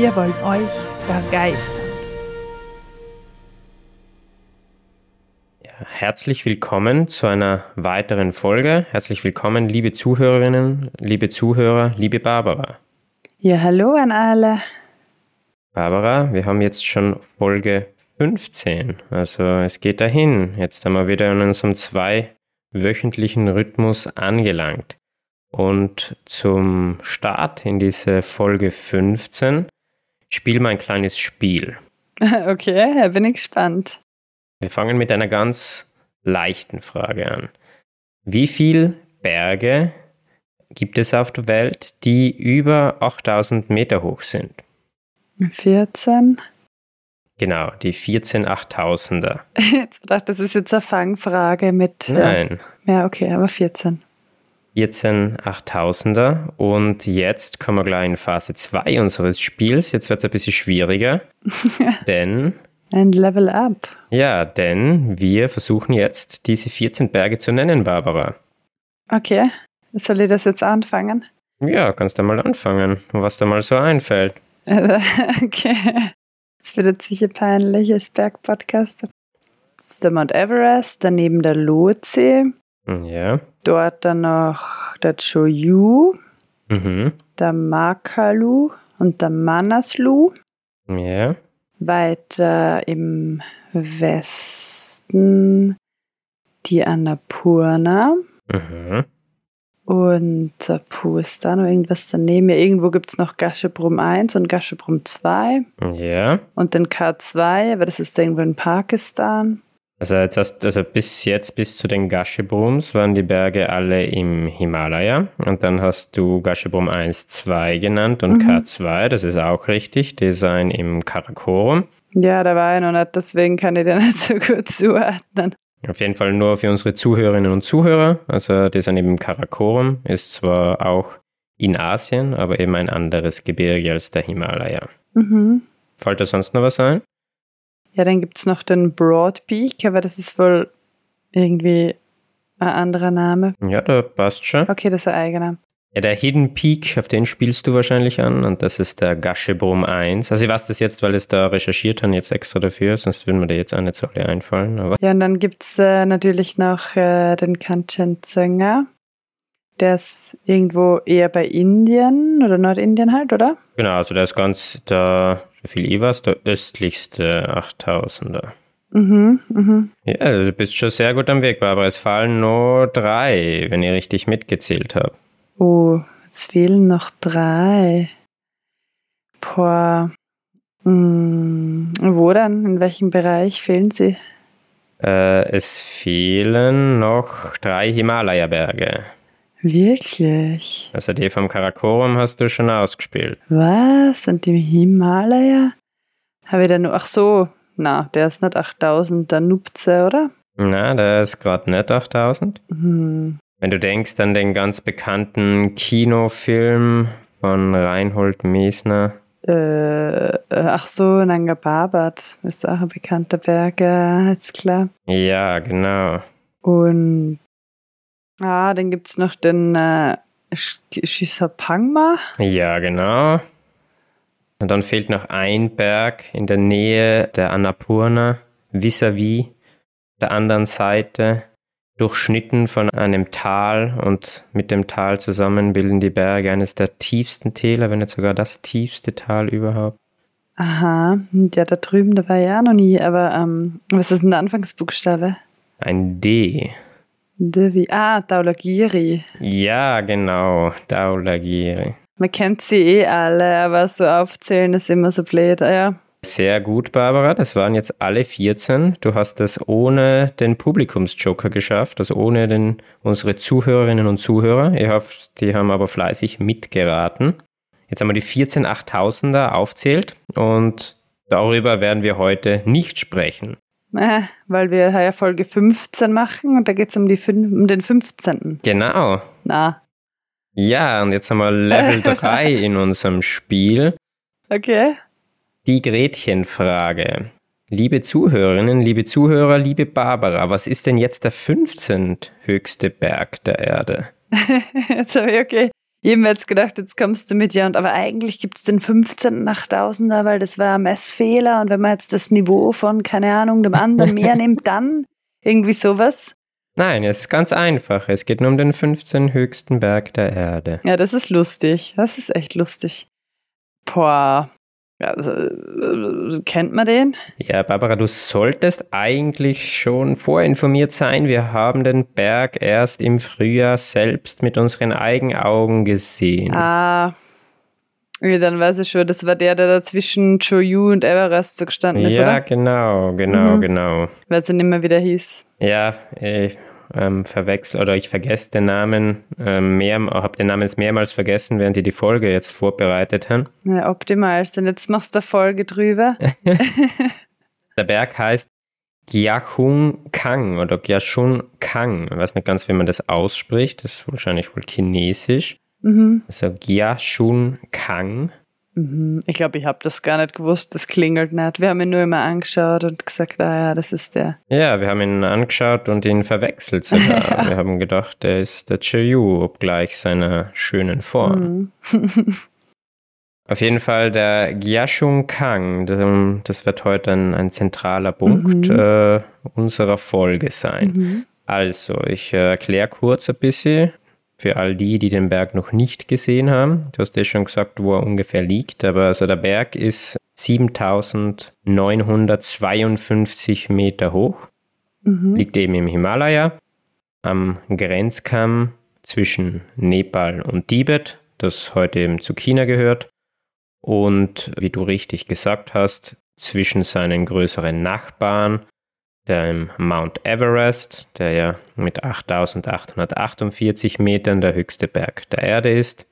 Wir wollen euch begeistern. Ja, herzlich willkommen zu einer weiteren Folge. Herzlich willkommen, liebe Zuhörerinnen, liebe Zuhörer, liebe Barbara. Ja, hallo an alle. Barbara, wir haben jetzt schon Folge 15. Also es geht dahin. Jetzt haben wir wieder in unserem zweiwöchentlichen Rhythmus angelangt. Und zum Start in diese Folge 15 spielen wir ein kleines Spiel. Okay, da bin ich gespannt. Wir fangen mit einer ganz leichten Frage an. Wie viele Berge gibt es auf der Welt, die über 8000 Meter hoch sind? 14. Genau, die 14 8000er. Jetzt dachte das ist jetzt eine Fangfrage mit. Nein. Ja, ja okay, aber 14. 14 8000er und jetzt kommen wir gleich in Phase 2 unseres Spiels. Jetzt wird es ein bisschen schwieriger, denn Ein Level Up. ja, denn wir versuchen jetzt diese 14 Berge zu nennen, Barbara. Okay, soll ich das jetzt anfangen? Ja, kannst du mal anfangen, was dir mal so einfällt. okay. Das wird jetzt sicher peinlich als Bergpodcast. Das ist der Mount Everest, daneben der Lhotse, Ja. dort dann noch der Choyu, Mhm. der Makalu und der Manaslu. Ja. Weiter im Westen die Annapurna Mhm. und Puh ist da noch irgendwas daneben. Ja, irgendwo gibt es noch Gashebrum 1 und Gashebrum 2 Ja. und den K2, aber das ist irgendwo in Pakistan. Also, jetzt hast, also bis jetzt, bis zu den Gashebrums, waren die Berge alle im Himalaya. Und dann hast du Gashebrum 1, 2 genannt und Mhm. K2, das ist auch richtig, die sind im Karakorum. Ja, da war ich noch nicht, deswegen kann ich den nicht so gut zuordnen. Auf jeden Fall nur für unsere Zuhörerinnen und Zuhörer. Also, die sind eben im Karakorum, ist zwar auch in Asien, aber eben ein anderes Gebirge als der Himalaya. Mhm. Fällt da sonst noch was ein? Ja, dann gibt es noch den Broad Peak, aber das ist wohl irgendwie ein anderer Name. Ja, da passt schon. Okay, das ist ein eigener. Ja, der Hidden Peak, auf den spielst du wahrscheinlich an und das ist der Gashebrum 1. Also ich weiß das jetzt, weil ich es da recherchiert habe, jetzt extra dafür, sonst würden mir da jetzt auch nicht so alle einfallen. Aber Ja, und dann gibt es äh, natürlich noch äh, den Kanchenjunga. Der ist irgendwo eher bei Indien oder Nordindien halt, oder? genau, also der ist ganz, der, so viel ich weiß, der östlichste 8000er. Mhm, mhm. Ja, du bist schon sehr gut am Weg, Barbara. Es fallen nur drei, wenn ich richtig mitgezählt habe. Oh, es fehlen noch drei. Boah. Hm, wo dann? In welchem Bereich fehlen sie? Äh, es fehlen noch drei Himalaya-Berge. Wirklich? Also die vom Karakorum hast du schon ausgespielt. Was? Und im Himalaya? Habe ich da nur. Ach so, na, der ist nicht 8000, der Nupze, oder? Na, der ist gerade nicht 8000. Hm. Wenn du denkst an den ganz bekannten Kinofilm von Reinhold Mesner. Äh, ach so, Nanga Parbat ist auch ein bekannter Berg, ja, ist klar. Ja, genau. Und ah, dann gibt es noch den äh, Sh- Shisapangma. Ja, genau. Und dann fehlt noch ein Berg in der Nähe der Annapurna, vis-à-vis der anderen Seite, durchschnitten von einem Tal und mit dem Tal zusammen bilden die Berge eines der tiefsten Täler, wenn nicht sogar das tiefste Tal überhaupt. Aha, ja, da drüben, da war auch noch nie, aber ähm, was ist denn der Anfangsbuchstabe? Ein D. D wie, ah, Daulagiri. Ja, genau, Daulagiri. Man kennt sie eh alle, aber so aufzählen ist immer so blöd. Ah, ja. Sehr gut, Barbara. Das waren jetzt alle 14. Du hast es ohne den Publikumsjoker geschafft, also ohne den, unsere Zuhörerinnen und Zuhörer. Ich hoffe, die haben aber fleißig mitgeraten. jetzt einmal die 14 8000er aufzählt und darüber werden wir heute nicht sprechen. Äh, weil wir ja Folge 15 machen und da geht es um, um den 15. Genau. Na. Ja, und jetzt haben wir Level 3 in unserem Spiel. Okay. Die Gretchenfrage. Liebe Zuhörerinnen, liebe Zuhörer, liebe Barbara, was ist denn jetzt der 15. höchste Berg der Erde? jetzt habe ich, okay. Mir jetzt gedacht, jetzt kommst du mit, ja, und aber eigentlich gibt es den 15. 8000er, weil das war ein Messfehler und wenn man jetzt das Niveau von, keine Ahnung, dem anderen mehr nimmt, dann irgendwie sowas. Nein, es ist ganz einfach. Es geht nur um den 15. höchsten Berg der Erde. Ja, das ist lustig. Das ist echt lustig. Boah, ja, äh, kennt man den? Ja, Barbara, du solltest eigentlich schon vorinformiert sein. Wir haben den Berg erst im Frühjahr selbst mit unseren eigenen Augen gesehen. Ah, okay, dann weiß ich schon, das war der, der da zwischen Choyu und Everest so gestanden ist, ja, oder? genau, genau, Mhm. genau. Weiß ich nicht mehr, wie der hieß. Ja, ich ähm, verwechsel oder ich vergesse den Namen ähm, mehr, habe den Namen jetzt mehrmals vergessen, während die die Folge jetzt vorbereitet haben. Ja, optimal. Und jetzt machst du eine Folge drüber. Der Berg heißt Gyachung Kang oder Gyachun Kang. Ich weiß nicht ganz, wie man das ausspricht. Das ist wahrscheinlich wohl chinesisch. mhm. Also Gyachun Kang. Mhm. Ich glaube, ich habe das gar nicht gewusst. Das klingelt nicht. Wir haben ihn nur immer angeschaut und gesagt, ah ja, das ist der. Ja, wir haben ihn angeschaut und ihn verwechselt sogar. Wir haben gedacht, er ist der Cheyu, obgleich seiner schönen Form. Mhm. Auf jeden Fall der Gyashung Kang, das, das wird heute ein, ein zentraler Punkt Mhm. äh, unserer Folge sein. Mhm. Also, ich äh, erkläre kurz ein bisschen für all die, die den Berg noch nicht gesehen haben. Du hast ja schon gesagt, wo er ungefähr liegt, aber also der Berg ist 7952 Meter hoch, Mhm. liegt eben im Himalaya, am Grenzkamm zwischen Nepal und Tibet, das heute eben zu China gehört. Und wie du richtig gesagt hast, zwischen seinen größeren Nachbarn, dem Mount Everest, der ja mit 8848 Metern der höchste Berg der Erde ist.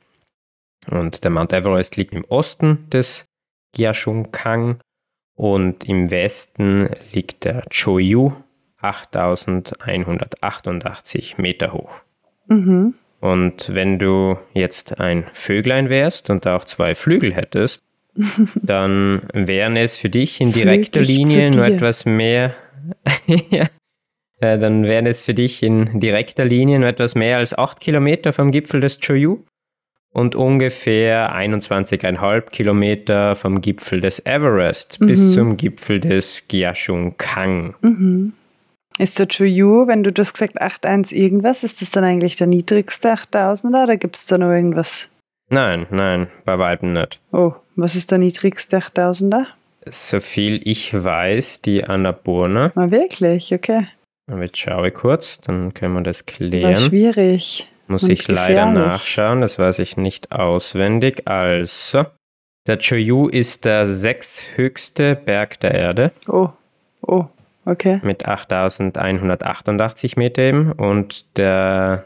Und der Mount Everest liegt im Osten des Gyashung-Kang und im Westen liegt der Choyu, 8188 Meter hoch. Mhm. Und wenn du jetzt ein Vöglein wärst und auch zwei Flügel hättest, dann wären es für dich in direkter Linie nur etwas mehr. ja, äh, dann wären es für dich in direkter Linie nur etwas mehr als 8 Kilometer vom Gipfel des Choyu und ungefähr 21,5 Kilometer vom Gipfel des Everest bis Mhm. zum Gipfel des Gyashung Kang. Mhm. Ist der Chuyu, wenn du das gesagt 8.1 irgendwas, ist das dann eigentlich der niedrigste 8000er oder gibt es da noch irgendwas? Nein, nein, bei weitem nicht. Oh, was ist der niedrigste 8000er? Soviel ich weiß, die Annapurna. Ah, wirklich? Okay. Und Jetzt schaue ich kurz, dann können wir das War klären. schwierig. Muss und ich leider gefährlich. nachschauen, das weiß ich nicht auswendig. Also, der Choyu ist der sechsthöchste Berg der Erde Oh, oh, okay. mit 8188 Meter eben. Und der,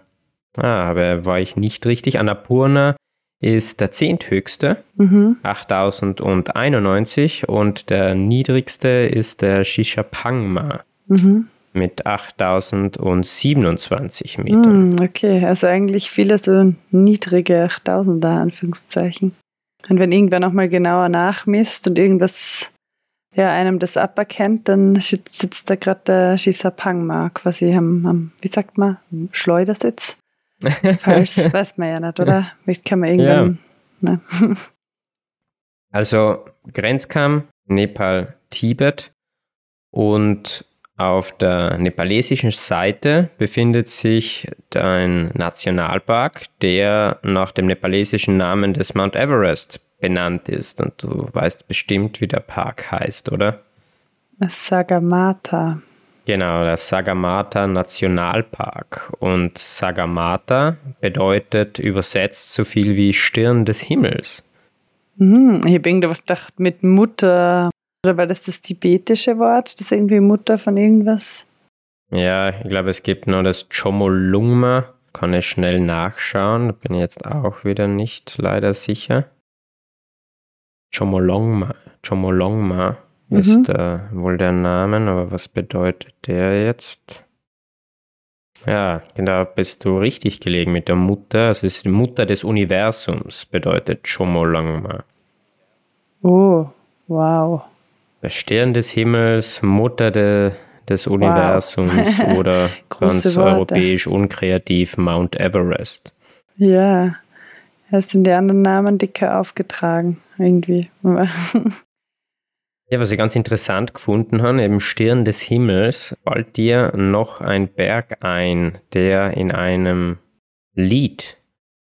ah, aber war ich nicht richtig, Annapurna ist der zehnthöchste, Mhm. 8091. Und der niedrigste ist der Shishapangma Mhm. mit 8027 Metern. Hm, okay, also eigentlich viele so niedrige 8000er, Anführungszeichen. Und wenn irgendwer nochmal genauer nachmisst und irgendwas, ja, einem das aberkennt, dann sitzt, da gerade der Shisapangma quasi am, am, wie sagt man, am Schleudersitz. Falls, weiß man ja nicht, oder? Vielleicht kann man irgendwann, ne? Also Grenzkamm, Nepal, Tibet und auf der nepalesischen Seite befindet sich ein Nationalpark, der nach dem nepalesischen Namen des Mount Everest benannt ist. Und du weißt bestimmt, wie der Park heißt, oder? Sagamata. Genau, der Sagamata Nationalpark. Und Sagamata bedeutet übersetzt so viel wie Stirn des Himmels. Mhm, ich habe irgendwie gedacht, mit Mutter, oder war das das tibetische Wort? Das ist irgendwie Mutter von irgendwas? Ja, ich glaube, es gibt noch das Chomolungma. Kann ich schnell nachschauen. Bin jetzt auch wieder nicht leider sicher. Chomolungma. Chomolungma ist äh, wohl der Name, aber was bedeutet der jetzt? Ja, genau, bist du richtig gelegen mit der Mutter. Es ist die Mutter des Universums, bedeutet Chomolungma. Oh, wow. Der Stern des Himmels, Mutter de, des Universums oder ganz Worte. europäisch unkreativ Mount Everest. Ja. Es sind die anderen Namen dicker aufgetragen, irgendwie. Ja, was ich ganz interessant gefunden habe, eben Stirn des Himmels, fällt dir noch ein Berg ein, der in einem Lied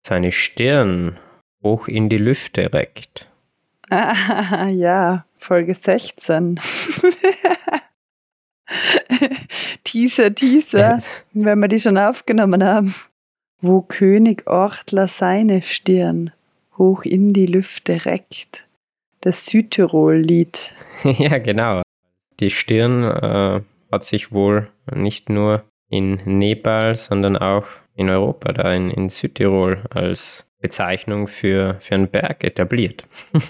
seine Stirn hoch in die Lüfte reckt. Ah, ja, Folge 16. Teaser, Teaser, wenn wir die schon aufgenommen haben. Wo König Ortler seine Stirn hoch in die Lüfte reckt. Das Südtirol-Lied. ja, genau. Die Stirn äh, hat sich wohl nicht nur in Nepal, sondern auch in Europa, da in, in Südtirol, als Bezeichnung für, für einen Berg etabliert.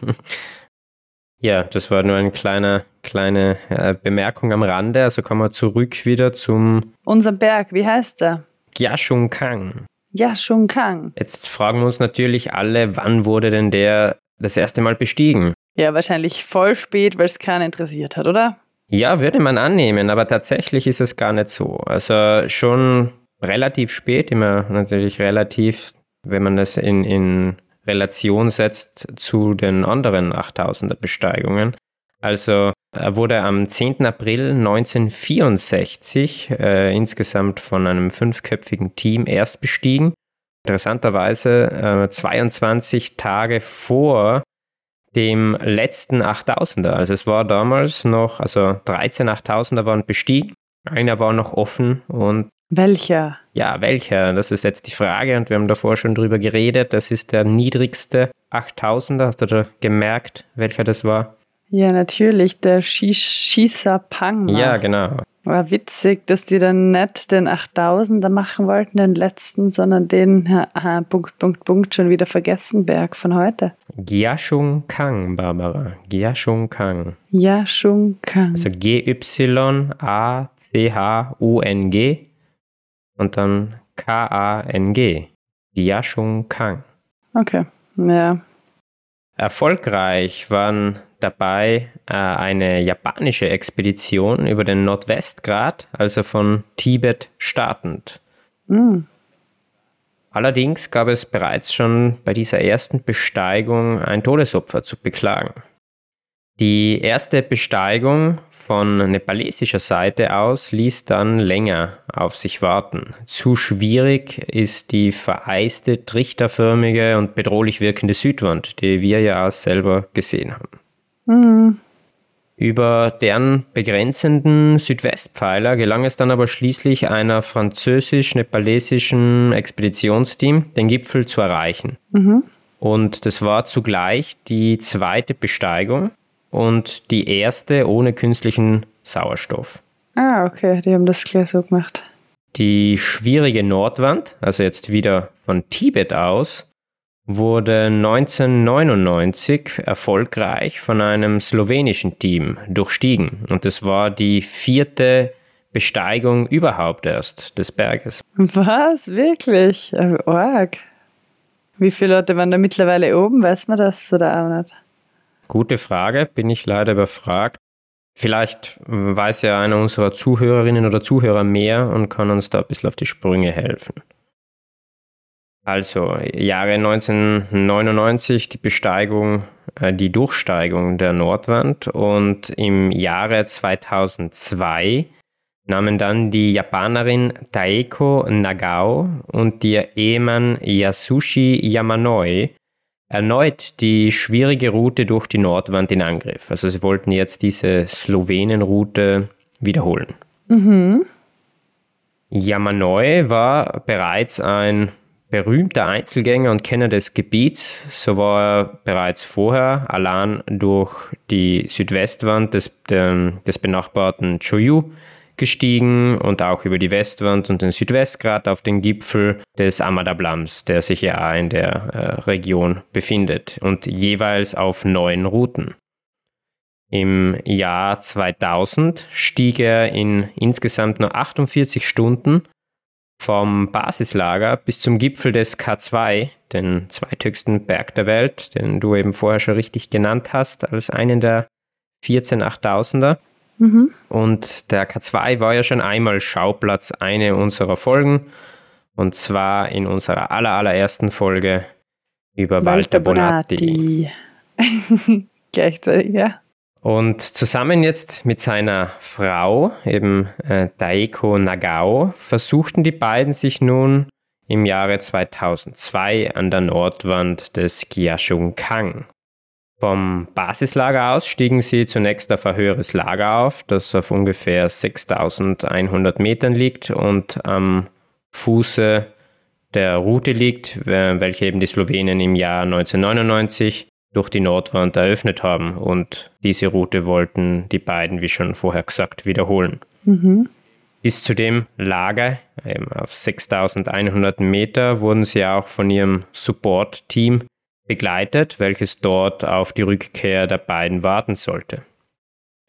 ja, das war nur eine kleine, kleine äh, Bemerkung am Rande. Also kommen wir zurück wieder zum Unser Berg, wie heißt er? Gyashung Kang. Ja, schon Kang. Jetzt fragen wir uns natürlich alle, wann wurde denn der das erste Mal bestiegen? Ja, wahrscheinlich voll spät, weil es keinen interessiert hat, oder? Ja, würde man annehmen, aber tatsächlich ist es gar nicht so. Also schon relativ spät, immer natürlich relativ, wenn man das in, in Relation setzt zu den anderen 8000er Besteigungen. Also er wurde am 10. April 1964 äh, insgesamt von einem fünfköpfigen Team erst bestiegen. Interessanterweise äh, 22 Tage vor dem letzten 8000er. Also es war damals noch, also 13 8000er waren bestiegen, einer war noch offen und Welcher? ja, welcher? Das ist jetzt die Frage und wir haben davor schon drüber geredet. Das ist der niedrigste 8000er. Hast du da gemerkt, welcher das war? Ja, natürlich, der Shisa Pang. Ja, genau. War witzig, dass die dann nicht den 8000er machen wollten, den letzten, sondern den aha, Punkt, Punkt, Punkt, schon wieder vergessen Berg von heute. Gyashung Kang, Barbara. Gyashung Kang. Schon Kang. Also G-Y-A-C-H-U-N-G und dann K-A-N-G. Gyashung Kang. Okay, ja. Erfolgreich waren dabei äh, eine japanische Expedition über den Nordwestgrat, also von Tibet startend. Hm. Allerdings gab es bereits schon bei dieser ersten Besteigung ein Todesopfer zu beklagen. Die erste Besteigung von nepalesischer Seite aus ließ dann länger auf sich warten. Zu schwierig ist die vereiste, trichterförmige und bedrohlich wirkende Südwand, die wir ja selber gesehen haben. Hm. Über deren begrenzenden Südwestpfeiler gelang es dann aber schließlich einer französisch-nepalesischen Expeditionsteam, den Gipfel zu erreichen. Mhm. Und das war zugleich die zweite Besteigung und die erste ohne künstlichen Sauerstoff. Ah, okay, die haben das gleich so gemacht. Die schwierige Nordwand, also jetzt wieder von Tibet aus, wurde 1999 erfolgreich von einem slowenischen Team durchstiegen. Und es war die vierte Besteigung überhaupt erst des Berges. Was? Wirklich? Äh, Org. Wie viele Leute waren da mittlerweile oben? Weiß man das oder auch nicht? Gute Frage, bin ich leider überfragt. Vielleicht weiß ja einer unserer Zuhörerinnen oder Zuhörer mehr und kann uns da ein bisschen auf die Sprünge helfen. Also Jahre 1999 die Besteigung, äh, die Durchsteigung der Nordwand und im Jahre 2002 nahmen dann die Japanerin Taeko Nagao und ihr Ehemann Yasushi Yamanoi erneut die schwierige Route durch die Nordwand in Angriff. Also sie wollten jetzt diese Slowenen-Route wiederholen. Mhm. Yamanoi war bereits ein berühmter Einzelgänger und Kenner des Gebiets. So war er bereits vorher allein durch die Südwestwand des, des benachbarten Choyu gestiegen und auch über die Westwand und den Südwestgrat auf den Gipfel des Amadablams, der sich ja in der äh, Region befindet und jeweils auf neun Routen. Im Jahr 2000 stieg er in insgesamt nur 48 Stunden vom Basislager bis zum Gipfel des K2, den zweithöchsten Berg der Welt, den du eben vorher schon richtig genannt hast, als einen der 14 8000er. Mhm. Und der K2 war ja schon einmal Schauplatz einer unserer Folgen. Und zwar in unserer aller, allerersten Folge über Walter, Walter Bonatti. Bonatti. Gleichzeitig, ja. Und zusammen jetzt mit seiner Frau, eben äh, Daiko Nagao, versuchten die beiden sich nun im Jahre 2002 an der Nordwand des Gyashung-Kang. Vom Basislager aus stiegen sie zunächst auf ein höheres Lager auf, das auf ungefähr 6100 Metern liegt und am Fuße der Route liegt, welche eben die Slowenen im Jahr 1999 durch die Nordwand eröffnet haben. Und diese Route wollten die beiden, wie schon vorher gesagt, wiederholen. Mhm. Bis zu dem Lager eben auf 6100 Meter wurden sie auch von ihrem Support-Team begleitet, welches dort auf die Rückkehr der beiden warten sollte.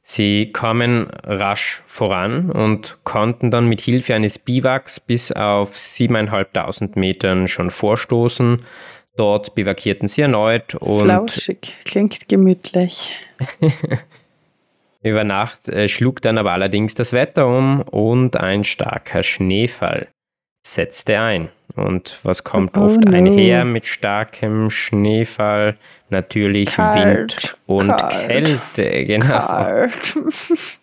Sie kamen rasch voran und konnten dann mit Hilfe eines Biwaks bis auf 7500 Metern schon vorstoßen, Dort biwakierten sie erneut und. Flauschig, klingt gemütlich. Über Nacht äh, schlug dann aber allerdings das Wetter um und ein starker Schneefall setzte ein. Und was kommt oh, oft no. einher mit starkem Schneefall? Natürlich Kalt, Wind und Kalt, Kälte, genau. Kalt.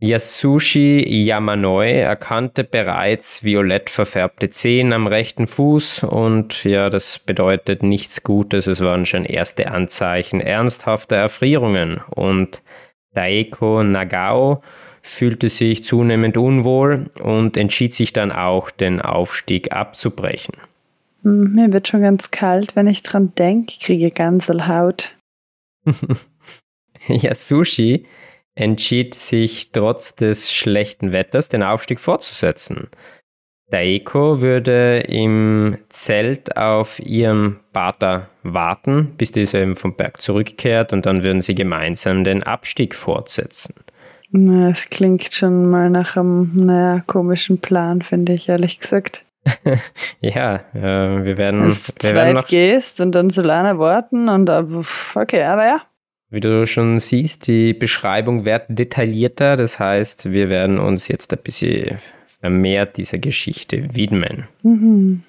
Yasushi Yamanoi erkannte bereits violett verfärbte Zehen am rechten Fuß und ja, das bedeutet nichts Gutes. Es waren schon erste Anzeichen ernsthafter Erfrierungen und Daiko Nagao fühlte sich zunehmend unwohl und entschied sich dann auch, den Aufstieg abzubrechen. Hm, mir wird schon ganz kalt, wenn ich dran denke, kriege Ganselhaut. Yasushi entschied sich trotz des schlechten Wetters den Aufstieg fortzusetzen. Daeko würde im Zelt auf ihrem Vater warten, bis dieser eben vom Berg zurückkehrt und dann würden sie gemeinsam den Abstieg fortsetzen. Es klingt schon mal nach einem naja, komischen Plan, finde ich, ehrlich gesagt. ja, äh, wir werden. Dass du zweit noch gehst und dann so lange warten und okay, aber ja, wie du schon siehst, die Beschreibung wird detaillierter. Das heißt, wir werden uns jetzt ein bisschen vermehrt dieser Geschichte widmen. Mhm.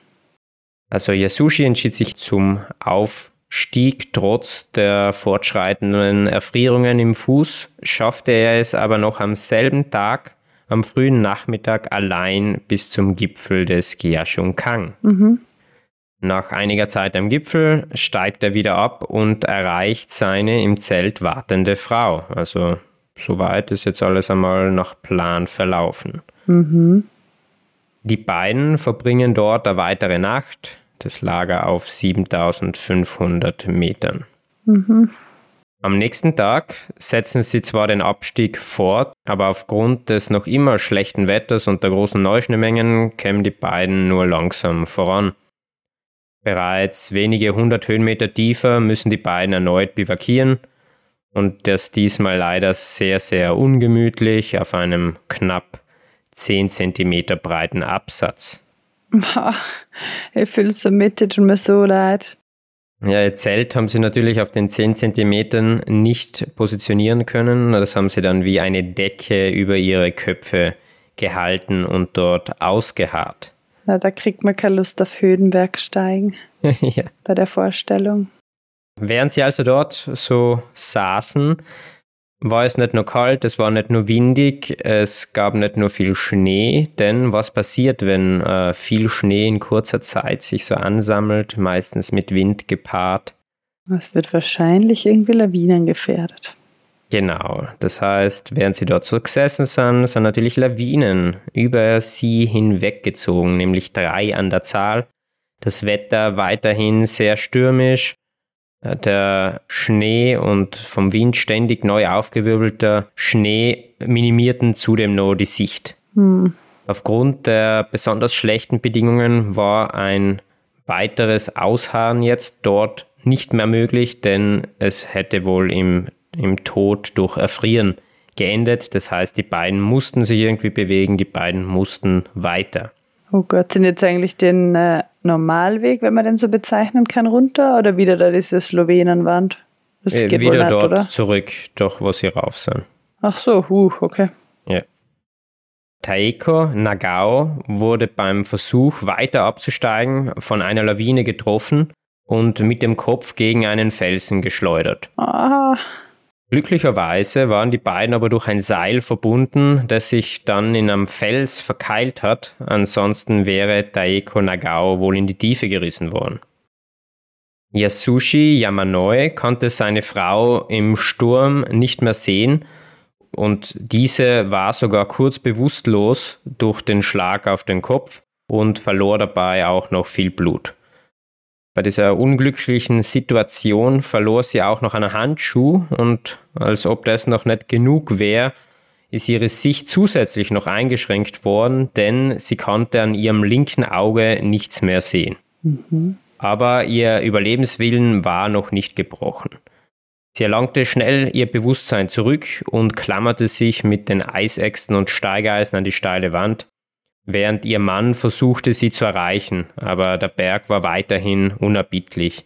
Also Yasushi entschied sich zum Aufstieg. Trotz der fortschreitenden Erfrierungen im Fuß schaffte er es aber noch am selben Tag, am frühen Nachmittag allein bis zum Gipfel des Gyashung-Kang. Mhm. Nach einiger Zeit am Gipfel steigt er wieder ab und erreicht seine im Zelt wartende Frau. Also soweit ist jetzt alles einmal nach Plan verlaufen. Mhm. Die beiden verbringen dort eine weitere Nacht, das Lager auf 7500 Metern. Mhm. Am nächsten Tag setzen sie zwar den Abstieg fort, aber aufgrund des noch immer schlechten Wetters und der großen Neuschneemengen kämen die beiden nur langsam voran. Bereits wenige hundert Höhenmeter tiefer müssen die beiden erneut bivakieren und das diesmal leider sehr, sehr ungemütlich auf einem knapp 10 cm breiten Absatz. ich fühle so mit, tut mir so leid. Ja, ihr Zelt haben sie natürlich auf den 10 cm nicht positionieren können. Das haben sie dann wie eine Decke über ihre Köpfe gehalten und dort ausgeharrt. Na, da kriegt man keine Lust auf Höhenbergsteigen ja. bei der Vorstellung. Während sie also dort so saßen, war es nicht nur kalt, es war nicht nur windig, es gab nicht nur viel Schnee, denn was passiert, wenn äh, viel Schnee in kurzer Zeit sich so ansammelt, meistens mit Wind gepaart? Es wird wahrscheinlich irgendwie Lawinen gefährdet. Genau, das heißt, während sie dort so gesessen sind, sind natürlich Lawinen über sie hinweggezogen, nämlich drei an der Zahl. Das Wetter weiterhin sehr stürmisch äh, der Schnee und vom Wind ständig neu aufgewirbelter Schnee minimierten zudem noch die Sicht. Hm. Aufgrund der besonders schlechten Bedingungen war ein weiteres Ausharren jetzt dort nicht mehr möglich, denn es hätte wohl im, im Tod durch Erfrieren geendet. Das heißt, die beiden mussten sich irgendwie bewegen, die beiden mussten weiter. Oh Gott, sind jetzt eigentlich den äh, Normalweg, wenn man den so bezeichnen kann, runter oder wieder da diese Slowenenwand? Das äh, geht wieder nicht, dort oder? zurück, doch wo sie rauf sind. Ach so, huh, okay. Ja. Taeko Nagao wurde beim Versuch, weiter abzusteigen, von einer Lawine getroffen und mit dem Kopf gegen einen Felsen geschleudert. Ah. Glücklicherweise waren die beiden aber durch ein Seil verbunden, das sich dann in einem Fels verkeilt hat, ansonsten wäre Taeko Nagao wohl in die Tiefe gerissen worden. Yasushi Yamanoi konnte seine Frau im Sturm nicht mehr sehen und diese war sogar kurz bewusstlos durch den Schlag auf den Kopf und verlor dabei auch noch viel Blut. Bei dieser unglücklichen Situation verlor sie auch noch einen Handschuh und als ob das noch nicht genug wäre, ist ihre Sicht zusätzlich noch eingeschränkt worden, denn sie konnte an ihrem linken Auge nichts mehr sehen. Mhm. Aber ihr Überlebenswillen war noch nicht gebrochen. Sie erlangte schnell ihr Bewusstsein zurück und klammerte sich mit den Eisäxten und Steigeisen an die steile Wand, während ihr Mann versuchte, sie zu erreichen, aber der Berg war weiterhin unerbittlich.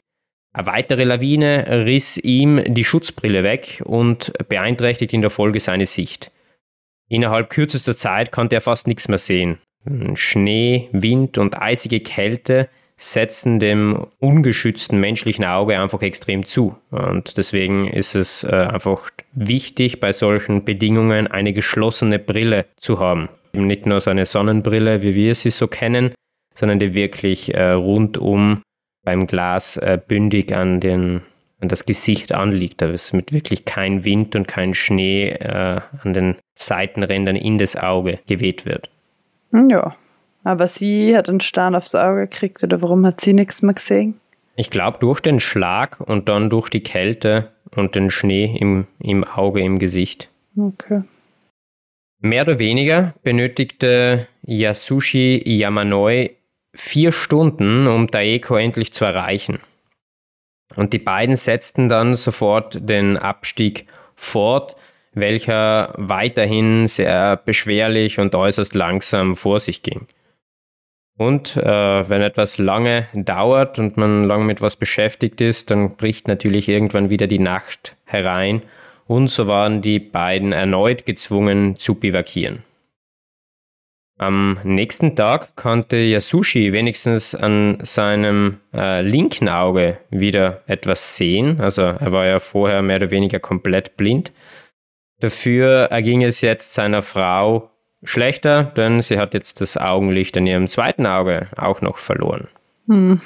Eine weitere Lawine riss ihm die Schutzbrille weg und beeinträchtigte in der Folge seine Sicht. Innerhalb kürzester Zeit konnte er fast nichts mehr sehen. Schnee, Wind und eisige Kälte setzen dem ungeschützten menschlichen Auge einfach extrem zu. Und deswegen ist es äh, einfach wichtig, bei solchen Bedingungen eine geschlossene Brille zu haben nicht nur so eine Sonnenbrille, wie wir sie so kennen, sondern die wirklich äh, rundum beim Glas äh, bündig an, den, an das Gesicht anliegt, da es mit wirklich kein Wind und kein Schnee äh, an den Seitenrändern in das Auge geweht wird. Ja, aber sie hat einen Stern aufs Auge gekriegt oder warum hat sie nichts mehr gesehen? Ich glaube durch den Schlag und dann durch die Kälte und den Schnee im, im Auge, im Gesicht. Okay. Mehr oder weniger benötigte Yasushi Yamanoi vier Stunden, um Daeko endlich zu erreichen. Und die beiden setzten dann sofort den Abstieg fort, welcher weiterhin sehr beschwerlich und äußerst langsam vor sich ging. Und äh, wenn etwas lange dauert und man lange mit was beschäftigt ist, dann bricht natürlich irgendwann wieder die Nacht herein und so waren die beiden erneut gezwungen zu bivakieren. Am nächsten Tag konnte Yasushi wenigstens an seinem äh, linken Auge wieder etwas sehen. Also er war ja vorher mehr oder weniger komplett blind. Dafür erging es jetzt seiner Frau schlechter, denn sie hat jetzt das Augenlicht an ihrem zweiten Auge auch noch verloren. Hm.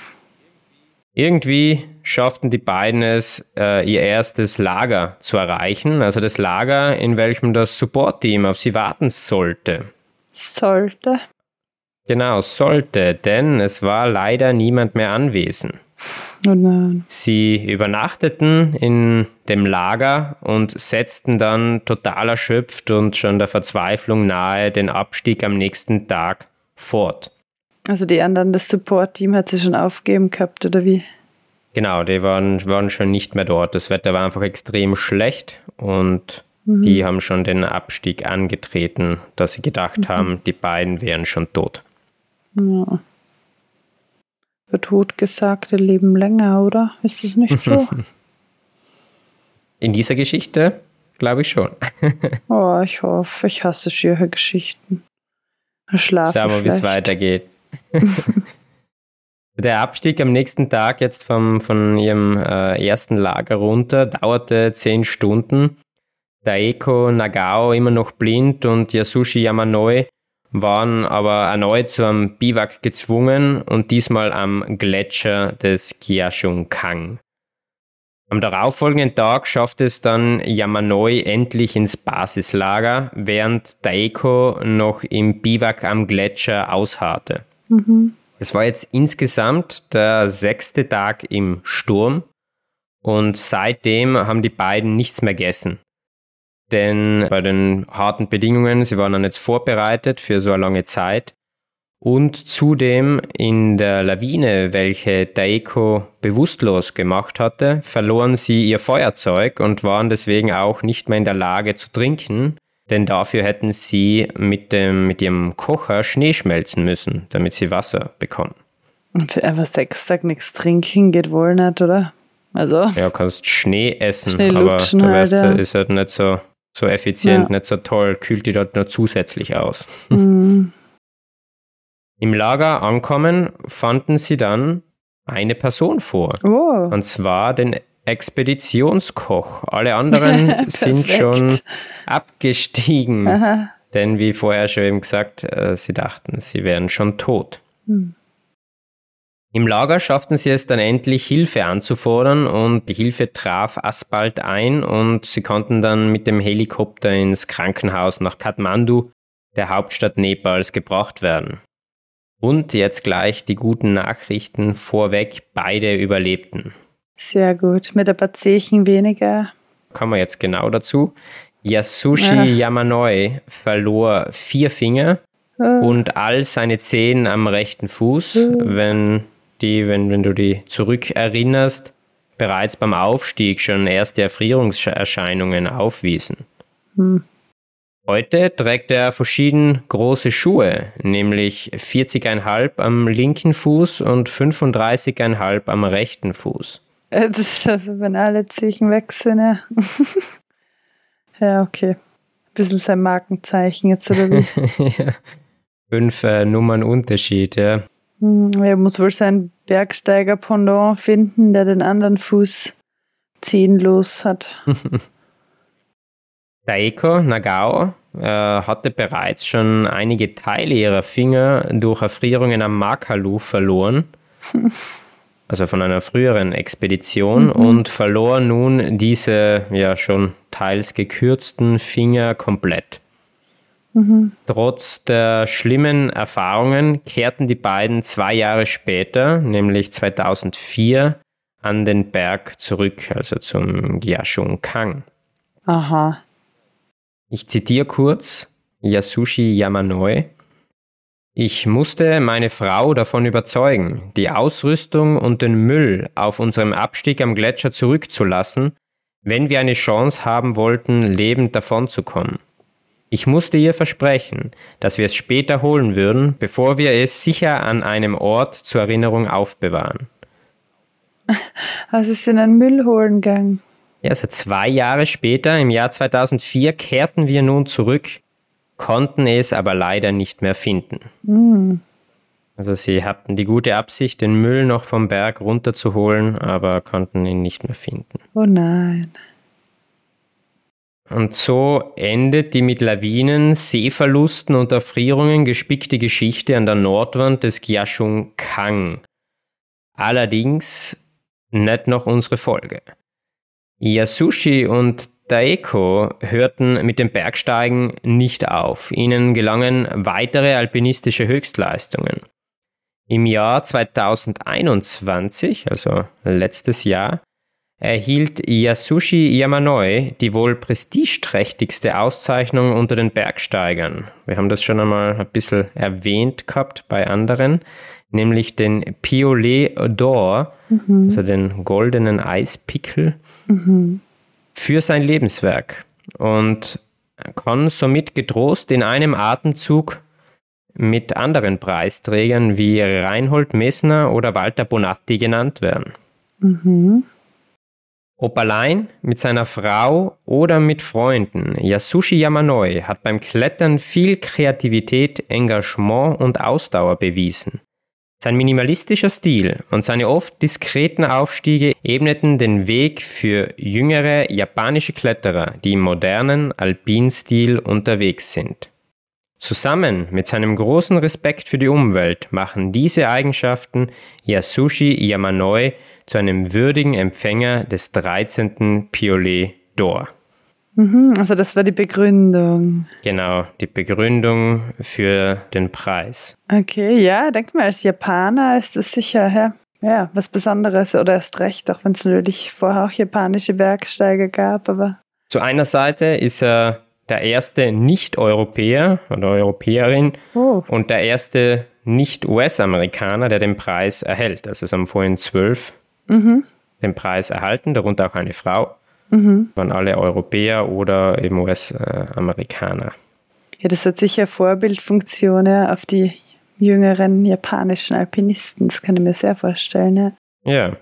Irgendwie schafften die beiden es, äh, ihr erstes Lager zu erreichen, also das Lager, in welchem das Support-Team auf sie warten sollte. Sollte? Genau, sollte, denn es war leider niemand mehr anwesend. Oh nein. Sie übernachteten in dem Lager und setzten dann total erschöpft und schon der Verzweiflung nahe den Abstieg am nächsten Tag fort. Also die anderen, das Support-Team hat sie schon aufgegeben gehabt, oder wie? Genau, die waren, waren schon nicht mehr dort. Das Wetter war einfach extrem schlecht und mhm. die haben schon den Abstieg angetreten, dass sie gedacht mhm. haben, die beiden wären schon tot. Ja. Für Totgesagte leben länger, oder? Ist das nicht so? In dieser Geschichte glaube ich schon. oh, ich hoffe, ich hasse schiere Geschichten. Schlafen Schauen wir, wie es weitergeht. Der Abstieg am nächsten Tag jetzt vom, von ihrem äh, ersten Lager runter dauerte zehn Stunden. Daeko Nagao immer noch blind und Yasushi Yamanoi waren aber erneut zu einem Biwak gezwungen und diesmal am Gletscher des Kiashung-Kang. Am darauffolgenden Tag schaffte es dann Yamanoi endlich ins Basislager, während Daeko noch im Biwak am Gletscher ausharrte. Mhm. Es war jetzt insgesamt der sechste Tag im Sturm Und seitdem haben die beiden nichts mehr gegessen. Denn bei den harten Bedingungen, sie waren dann jetzt vorbereitet für so eine lange Zeit. Und zudem in der Lawine, welche Daiko bewusstlos gemacht hatte, verloren sie ihr Feuerzeug und waren deswegen auch nicht mehr in der Lage zu trinken, denn dafür hätten sie mit, dem, mit ihrem Kocher Schnee schmelzen müssen, damit sie Wasser bekommen. Und für einfach sechs Tage nichts trinken geht wohl nicht, oder? Also. Ja, kannst Schnee essen, Schnee aber du halt, weißt, ja. ist halt nicht so, so effizient, Ja. nicht so toll, kühlt die dort nur zusätzlich aus. Mhm. Im Lager ankommen, fanden sie dann eine Person vor. Oh. Und zwar den Expeditionskoch. Alle anderen sind schon abgestiegen. Aha. Denn wie vorher schon eben gesagt, äh, sie dachten, sie wären schon tot. Hm. Im Lager schafften sie es dann endlich, Hilfe anzufordern und die Hilfe traf alsbald ein und sie konnten dann mit dem Helikopter ins Krankenhaus nach Kathmandu, der Hauptstadt Nepals, gebracht werden. Und jetzt gleich die guten Nachrichten vorweg, beide überlebten. Sehr gut. Mit ein paar Zechen weniger. Kommen wir jetzt genau dazu. Yasushi Ja. Yamanoi verlor vier Finger Oh. und all seine Zehen am rechten Fuß, Mhm. wenn, die, wenn, wenn du die zurückerinnerst, bereits beim Aufstieg schon erste Erfrierungserscheinungen aufwiesen. Hm. Heute trägt er verschieden große Schuhe, nämlich 40,5 am linken Fuß und 35,5 am rechten Fuß. Äh, Das ist also, wenn alle Zeichen weg sind, ja. ja, okay. Ein bisschen sein Markenzeichen jetzt, oder wie? Ja. Fünf äh, Nummern Unterschied, ja. Hm, Er muss wohl seinen Bergsteiger-Pendant finden, der den anderen Fuß zehenlos hat. Daiko Nagao äh, hatte bereits schon einige Teile ihrer Finger durch Erfrierungen am Makalu verloren, also von einer früheren Expedition, und verlor nun diese ja schon teils gekürzten Finger komplett. Mhm. Trotz der schlimmen Erfahrungen kehrten die beiden zwei Jahre später, nämlich 2004, an den Berg zurück, also zum Gyashung Kang. Aha. Ich zitiere kurz Yasushi Yamanoi. Ich musste meine Frau davon überzeugen, die Ausrüstung und den Müll auf unserem Abstieg am Gletscher zurückzulassen, wenn wir eine Chance haben wollten, lebend davonzukommen. Ich musste ihr versprechen, dass wir es später holen würden, bevor wir es sicher an einem Ort zur Erinnerung aufbewahren. Also sie sind einen Müll holen gegangen. Ja, also zwei Jahre später, im Jahr 2004, kehrten wir nun zurück, konnten es aber leider nicht mehr finden. Hm. Also sie hatten die gute Absicht, den Müll noch vom Berg runterzuholen, aber konnten ihn nicht mehr finden. Oh nein. Und so endet die mit Lawinen, Seeverlusten und Erfrierungen gespickte Geschichte an der Nordwand des Gyashung Kang. Allerdings nicht noch unsere Folge. Yasushi und Daeko hörten mit dem Bergsteigen nicht auf. Ihnen gelangen weitere alpinistische Höchstleistungen. Im Jahr 2021, also letztes Jahr, erhielt Yasushi Yamanoi die wohl prestigeträchtigste Auszeichnung unter den Bergsteigern. Wir haben das schon einmal ein bisschen erwähnt gehabt bei anderen, nämlich den Piolet d'Or, also den goldenen Eispickel, Mhm. Für sein Lebenswerk und kann somit getrost in einem Atemzug mit anderen Preisträgern wie Reinhold Messner oder Walter Bonatti genannt werden. Mhm. Ob allein, mit seiner Frau oder mit Freunden, Yasushi Yamanoi hat beim Klettern viel Kreativität, Engagement und Ausdauer bewiesen. Sein minimalistischer Stil und seine oft diskreten Aufstiege ebneten den Weg für jüngere japanische Kletterer, die im modernen Alpinstil unterwegs sind. Zusammen mit seinem großen Respekt für die Umwelt machen diese Eigenschaften Yasushi Yamanoi zu einem würdigen Empfänger des 13. Piolet d'Or. Mhm. Also das war die Begründung. Genau, die Begründung für den Preis. Okay, ja, denk mal, als Japaner ist das sicher, ja. ja, was Besonderes oder erst recht, auch wenn es natürlich vorher auch japanische Bergsteiger gab, aber. Zu einer Seite ist er der erste Nicht-Europäer oder Europäerin oh. und der erste Nicht-US-Amerikaner, der den Preis erhält. Also es haben vorhin zwölf mhm. den Preis erhalten, darunter auch eine Frau. Mhm. Waren alle Europäer oder eben US-Amerikaner. Ja, das hat sicher Vorbildfunktion ja, auf die jüngeren japanischen Alpinisten. Das kann ich mir sehr vorstellen. Ja. ja.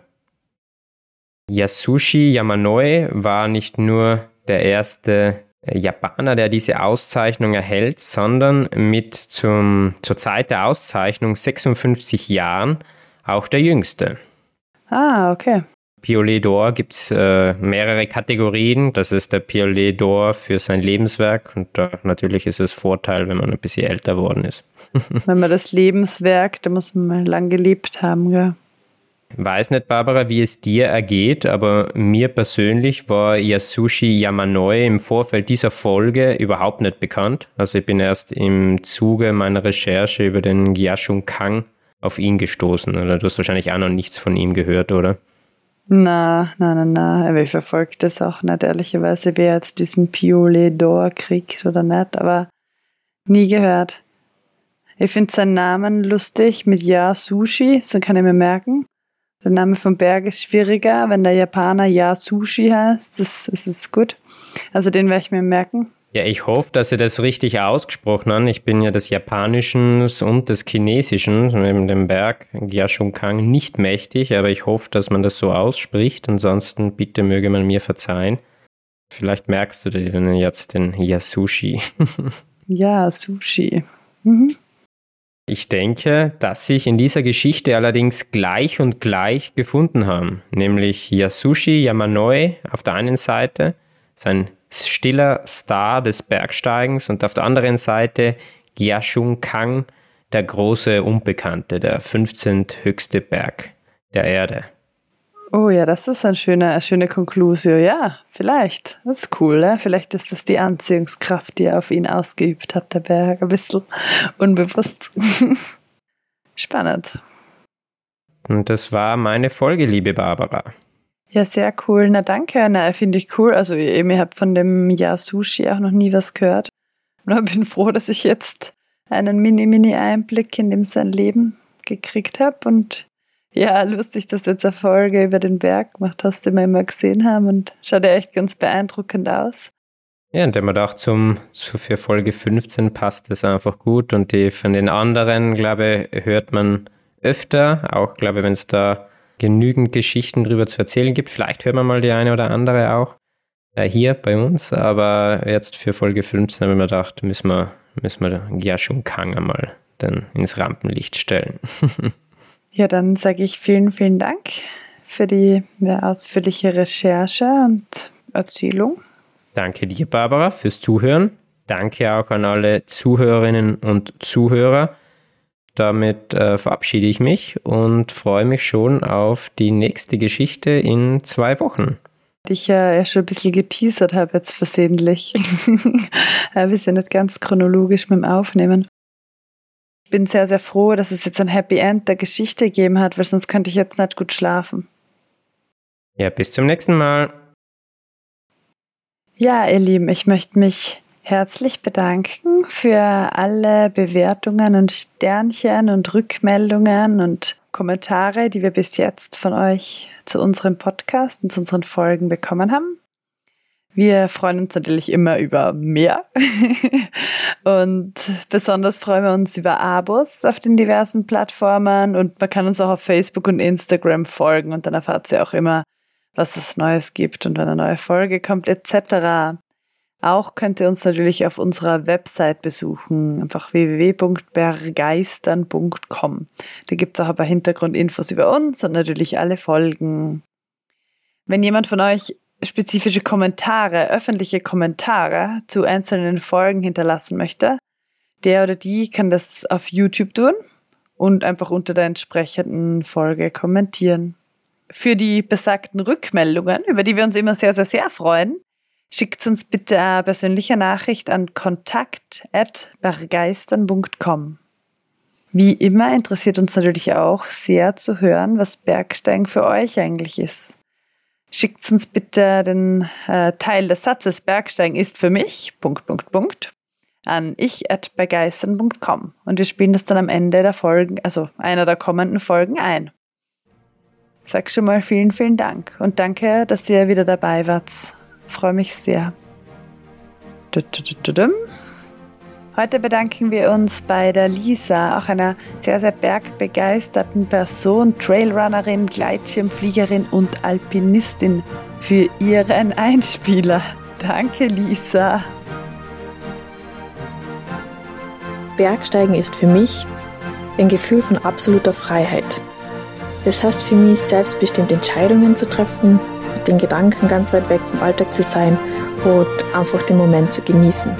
Yasushi Yamanoi war nicht nur der erste Japaner, der diese Auszeichnung erhält, sondern mit zum, zur Zeit der Auszeichnung 56 Jahren auch der jüngste. Ah, okay. Piolet d'Or gibt es äh, mehrere Kategorien. Das ist der Piolet d'Or für sein Lebenswerk und äh, natürlich ist es Vorteil, wenn man ein bisschen älter worden ist. wenn man das Lebenswerk, da muss man mal lang gelebt haben, ja. Weiß nicht, Barbara, wie es dir ergeht, aber mir persönlich war Yasushi Yamanoi im Vorfeld dieser Folge überhaupt nicht bekannt. Also ich bin erst im Zuge meiner Recherche über den Gyashun Kang auf ihn gestoßen. Oder du hast wahrscheinlich auch noch nichts von ihm gehört, oder? Na, na, na, na. Aber ich verfolge das auch nicht, ehrlicherweise, wer jetzt diesen Piolet d'Or kriegt oder nicht, aber nie gehört. Ich finde seinen Namen lustig mit Ja Sushi, so kann ich mir merken. Der Name vom Berg ist schwieriger. Wenn der Japaner Ja Sushi heißt, das, das ist gut. Also den werde ich mir merken. Ja, ich hoffe, dass Sie das richtig ausgesprochen haben. Ich bin ja des Japanischen und des Chinesischen, neben dem Berg Gyashun-Kang, nicht mächtig, aber ich hoffe, dass man das so ausspricht. Ansonsten bitte möge man mir verzeihen. Vielleicht merkst du dir jetzt den Yasushi. ja, Sushi. Mhm. Ich denke, dass sich in dieser Geschichte allerdings gleich und gleich gefunden haben, nämlich Yasushi Yamanoi auf der einen Seite, sein stiller Star des Bergsteigens und auf der anderen Seite Gyashun Kang, der große Unbekannte, der 15. höchste Berg der Erde. Oh ja, das ist eine schöne, eine schöne Konklusion. Ja, vielleicht. Das ist cool. Ne? Vielleicht ist das die Anziehungskraft, die er auf ihn ausgeübt hat, der Berg. Ein bisschen unbewusst. Spannend. Und das war meine Folge, liebe Barbara. Ja, sehr cool. Na danke. Na, finde ich cool. Also ihr habt von dem Ja Sushi auch noch nie was gehört. Und ich bin froh, dass ich jetzt einen Mini-Mini-Einblick in dem sein Leben gekriegt habe und ja, lustig, dass du jetzt eine Folge über den Berg gemacht hast, den wir immer gesehen haben und schaut ja echt ganz beeindruckend aus. Ja, und wenn man auch zum, zu, für Folge 15 passt es einfach gut und die von den anderen, glaube ich, hört man öfter, auch glaube ich, wenn es da genügend Geschichten drüber zu erzählen gibt. Vielleicht hört man mal die eine oder andere auch äh, hier bei uns, aber jetzt für Folge 15 habe ich mir gedacht, müssen wir, müssen wir Gyashun Kang einmal dann ins Rampenlicht stellen. Ja, dann sage ich vielen, vielen Dank für die ausführliche Recherche und Erzählung. Danke dir, Barbara, fürs Zuhören. Danke auch an alle Zuhörerinnen und Zuhörer. Damit äh, verabschiede ich mich und freue mich schon auf die nächste Geschichte in zwei Wochen. Ich ja äh, schon ein bisschen geteasert habe jetzt versehentlich. Wir sind nicht ganz chronologisch mit dem Aufnehmen. Ich bin sehr, sehr froh, dass es jetzt ein Happy End der Geschichte gegeben hat, weil sonst könnte ich jetzt nicht gut schlafen. Ja, bis zum nächsten Mal. Ja, ihr Lieben, ich möchte mich herzlich bedanken für alle Bewertungen und Sternchen und Rückmeldungen und Kommentare, die wir bis jetzt von euch zu unserem Podcast und zu unseren Folgen bekommen haben. Wir freuen uns natürlich immer über mehr. und besonders freuen wir uns über Abos auf den diversen Plattformen und man kann uns auch auf Facebook und Instagram folgen und dann erfahrt ihr auch immer, was es Neues gibt und wenn eine neue Folge kommt etc. Auch könnt ihr uns natürlich auf unserer Website besuchen, einfach www.bergeistern.com. Da gibt es auch ein paar Hintergrundinfos über uns und natürlich alle Folgen. Wenn jemand von euch spezifische Kommentare, öffentliche Kommentare zu einzelnen Folgen hinterlassen möchte, der oder die kann das auf YouTube tun und einfach unter der entsprechenden Folge kommentieren. Für die besagten Rückmeldungen, über die wir uns immer sehr, sehr, sehr freuen, schickt uns bitte eine persönliche Nachricht an kontakt.bergeistern.com. Wie immer interessiert uns natürlich auch sehr zu hören, was Bergsteigen für euch eigentlich ist. Schickt uns bitte den äh, Teil des Satzes Bergsteigen ist für mich, Punkt, Punkt, Punkt, an ich.begeistern.com und wir spielen das dann am Ende der Folgen, also einer der kommenden Folgen ein. Sag schon mal vielen, vielen Dank und danke, dass ihr wieder dabei wart. Freue mich sehr. Heute bedanken wir uns bei der Lisa, auch einer sehr, sehr bergbegeisterten Person, Trailrunnerin, Gleitschirmfliegerin und Alpinistin, für ihren Einspieler. Danke, Lisa. Bergsteigen ist für mich ein Gefühl von absoluter Freiheit. Es heißt für mich, selbstbestimmt Entscheidungen zu treffen, den Gedanken ganz weit weg vom Alltag zu sein und einfach den Moment zu genießen.